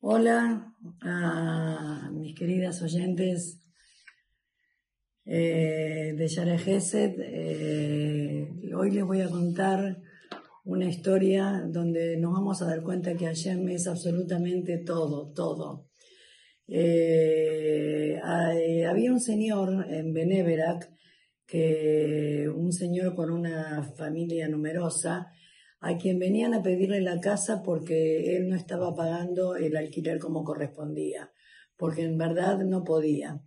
Hola a mis queridas oyentes eh, de Yara Gesed. Eh, hoy les voy a contar una historia donde nos vamos a dar cuenta que Hashem es absolutamente todo, todo. Eh, había un señor en Beneverac, que un señor con una familia numerosa, a quien venían a pedirle la casa porque él no estaba pagando el alquiler como correspondía, porque en verdad no podía.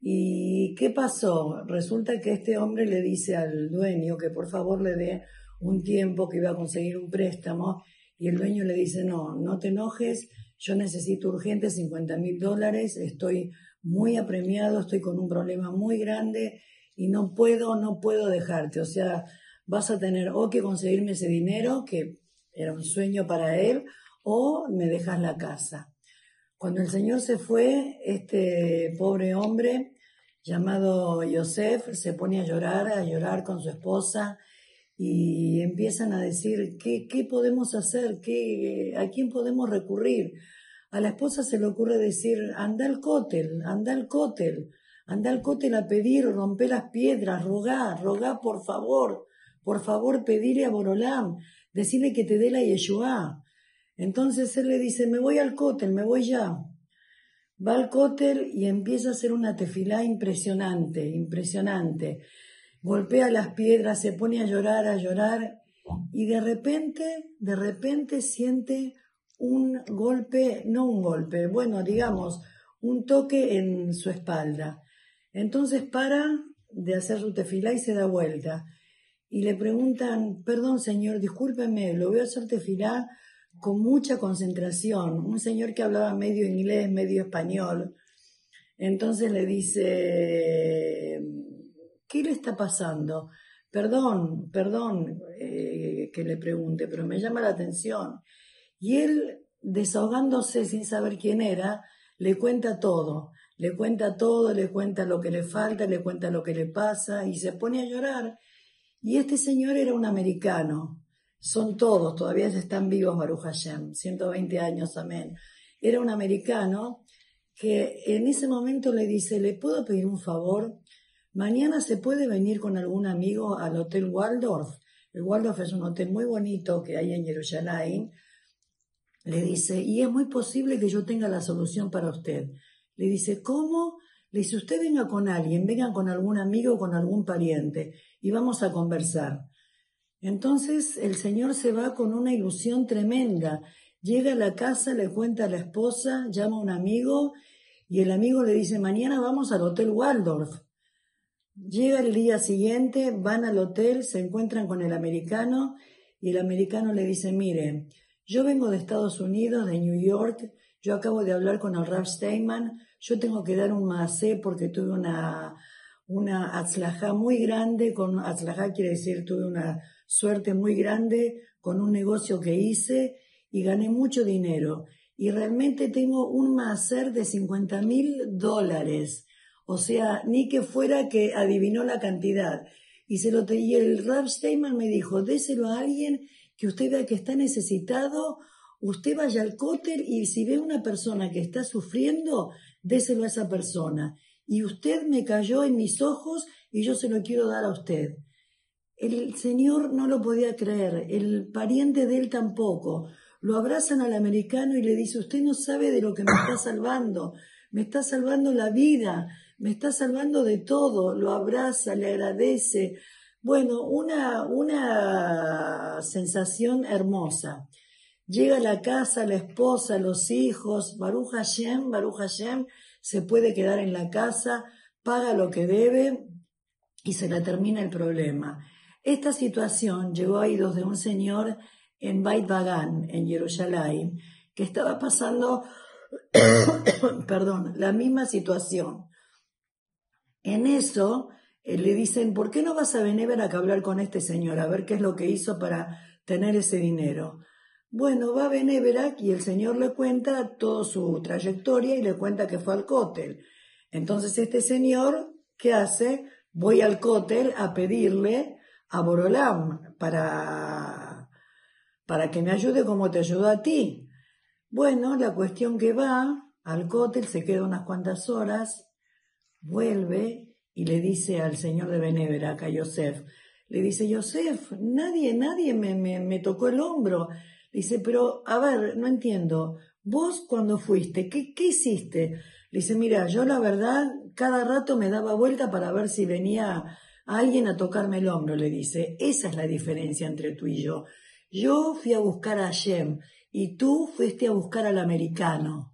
¿Y qué pasó? Resulta que este hombre le dice al dueño que por favor le dé un tiempo que iba a conseguir un préstamo y el dueño le dice, no, no te enojes, yo necesito urgente 50 mil dólares, estoy muy apremiado, estoy con un problema muy grande y no puedo, no puedo dejarte. O sea, vas a tener o que conseguirme ese dinero, que era un sueño para él, o me dejas la casa. Cuando el Señor se fue, este pobre hombre llamado Yosef se pone a llorar, a llorar con su esposa y empiezan a decir, ¿qué, qué podemos hacer? ¿Qué, ¿A quién podemos recurrir? A la esposa se le ocurre decir, anda al cótel, anda al cótel, anda al cótel a pedir, rompe las piedras, rogá, rogá por favor, por favor pedirle a Borolam, decirle que te dé la Yeshua. Entonces él le dice, me voy al cótel, me voy ya. Va al cótel y empieza a hacer una tefilá impresionante, impresionante golpea las piedras, se pone a llorar, a llorar, y de repente, de repente siente un golpe, no un golpe, bueno, digamos, un toque en su espalda. Entonces para de hacer su tefilá y se da vuelta. Y le preguntan, perdón señor, discúlpeme, lo voy a hacer tefilá con mucha concentración. Un señor que hablaba medio inglés, medio español. Entonces le dice, ¿qué le está pasando? Perdón, perdón eh, que le pregunte, pero me llama la atención. Y él, desahogándose sin saber quién era, le cuenta todo, le cuenta todo, le cuenta lo que le falta, le cuenta lo que le pasa y se pone a llorar. Y este señor era un americano, son todos, todavía están vivos Baruch Hashem, 120 años, amén. Era un americano que en ese momento le dice, ¿le puedo pedir un favor? Mañana se puede venir con algún amigo al Hotel Waldorf. El Waldorf es un hotel muy bonito que hay en Jerusalén. Le dice, y es muy posible que yo tenga la solución para usted. Le dice, ¿cómo? Le dice, usted venga con alguien, venga con algún amigo o con algún pariente y vamos a conversar. Entonces el señor se va con una ilusión tremenda. Llega a la casa, le cuenta a la esposa, llama a un amigo y el amigo le dice, mañana vamos al Hotel Waldorf. Llega el día siguiente, van al hotel, se encuentran con el americano y el americano le dice, mire, yo vengo de Estados Unidos, de New York, yo acabo de hablar con el Ralph Steinman, yo tengo que dar un maasé porque tuve una, una atzlajá muy grande, con atzlajá quiere decir tuve una suerte muy grande con un negocio que hice y gané mucho dinero. Y realmente tengo un maaser de 50 mil dólares o sea, ni que fuera que adivinó la cantidad. Y, se lo, y el Ralph Steinman me dijo, déselo a alguien que usted vea que está necesitado, usted vaya al cóter y si ve una persona que está sufriendo, déselo a esa persona. Y usted me cayó en mis ojos y yo se lo quiero dar a usted. El señor no lo podía creer, el pariente de él tampoco. Lo abrazan al americano y le dice, usted no sabe de lo que me está salvando, me está salvando la vida, me está salvando de todo, lo abraza, le agradece. Bueno, una, una sensación hermosa. Llega a la casa, la esposa, los hijos, Baruch Hashem, Baruch Hashem, se puede quedar en la casa, paga lo que debe y se le termina el problema. Esta situación llegó a oídos de un señor en Beit Bagan, en Jerusalén, que estaba pasando, perdón, la misma situación. En eso eh, le dicen, ¿por qué no vas a Benever a hablar con este señor a ver qué es lo que hizo para tener ese dinero? Bueno, va a Beneverac y el señor le cuenta toda su trayectoria y le cuenta que fue al cótel. Entonces este señor, ¿qué hace? Voy al cótel a pedirle a Borolam para, para que me ayude como te ayudó a ti. Bueno, la cuestión que va al cótel, se queda unas cuantas horas, vuelve y le dice al señor de Benevera, a Yosef, le dice, Yosef, nadie, nadie me, me, me tocó el hombro. Dice, pero, a ver, no entiendo, vos cuando fuiste, ¿qué, qué hiciste? Le dice, mira, yo la verdad, cada rato me daba vuelta para ver si venía alguien a tocarme el hombro, le dice. Esa es la diferencia entre tú y yo. Yo fui a buscar a Hashem y tú fuiste a buscar al americano.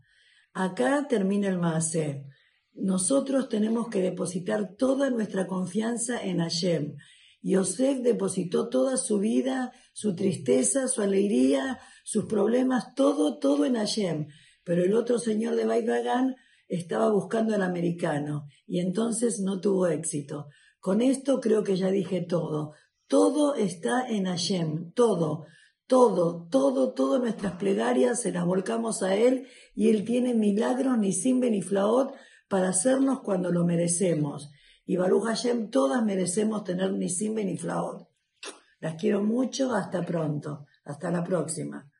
Acá termina el Maase. Nosotros tenemos que depositar toda nuestra confianza en Hashem. Yosef depositó toda su vida, su tristeza, su alegría, sus problemas, todo, todo en Hashem. Pero el otro señor de Baidagan estaba buscando al americano y entonces no tuvo éxito. Con esto creo que ya dije todo. Todo está en Hashem, todo, todo, todo, todas nuestras plegarias se las volcamos a Él y Él tiene milagros ni simbe ni flaot para hacernos cuando lo merecemos. Y Baruch Hashem, todas merecemos tener ni simbe ni flaot. Las quiero mucho, hasta pronto, hasta la próxima.